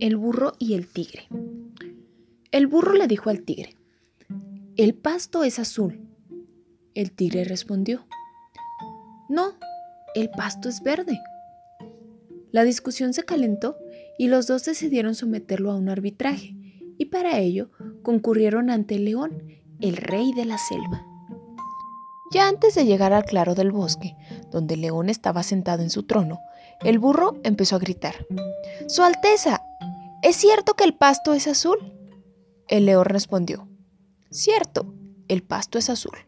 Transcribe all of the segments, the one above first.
El burro y el tigre. El burro le dijo al tigre, el pasto es azul. El tigre respondió, no, el pasto es verde. La discusión se calentó y los dos decidieron someterlo a un arbitraje, y para ello concurrieron ante el león, el rey de la selva. Ya antes de llegar al claro del bosque, donde el león estaba sentado en su trono, el burro empezó a gritar, Su Alteza, ¿es cierto que el pasto es azul? El león respondió, Cierto, el pasto es azul.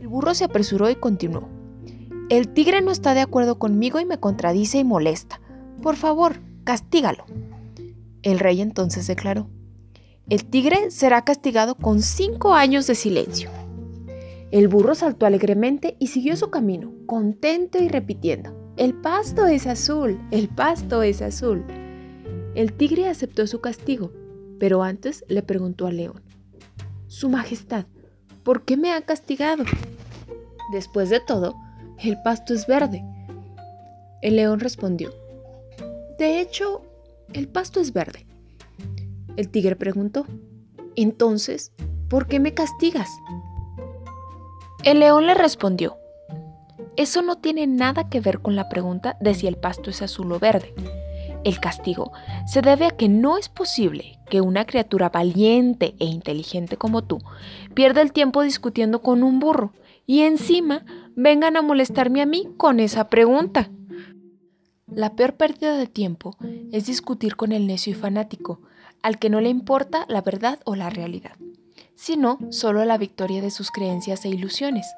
El burro se apresuró y continuó, el tigre no está de acuerdo conmigo y me contradice y molesta. Por favor, castígalo. El rey entonces declaró, el tigre será castigado con cinco años de silencio. El burro saltó alegremente y siguió su camino, contento y repitiendo, el pasto es azul, el pasto es azul. El tigre aceptó su castigo, pero antes le preguntó al león, Su Majestad, ¿por qué me ha castigado? Después de todo, el pasto es verde. El león respondió, de hecho, el pasto es verde. El tigre preguntó, entonces, ¿por qué me castigas? El león le respondió, eso no tiene nada que ver con la pregunta de si el pasto es azul o verde. El castigo se debe a que no es posible que una criatura valiente e inteligente como tú pierda el tiempo discutiendo con un burro y encima vengan a molestarme a mí con esa pregunta. La peor pérdida de tiempo es discutir con el necio y fanático, al que no le importa la verdad o la realidad, sino solo la victoria de sus creencias e ilusiones.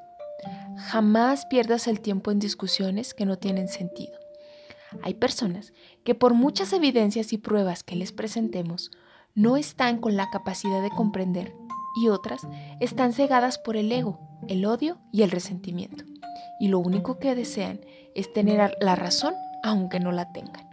Jamás pierdas el tiempo en discusiones que no tienen sentido. Hay personas que por muchas evidencias y pruebas que les presentemos, no están con la capacidad de comprender y otras están cegadas por el ego, el odio y el resentimiento. Y lo único que desean es tener la razón aunque no la tengan.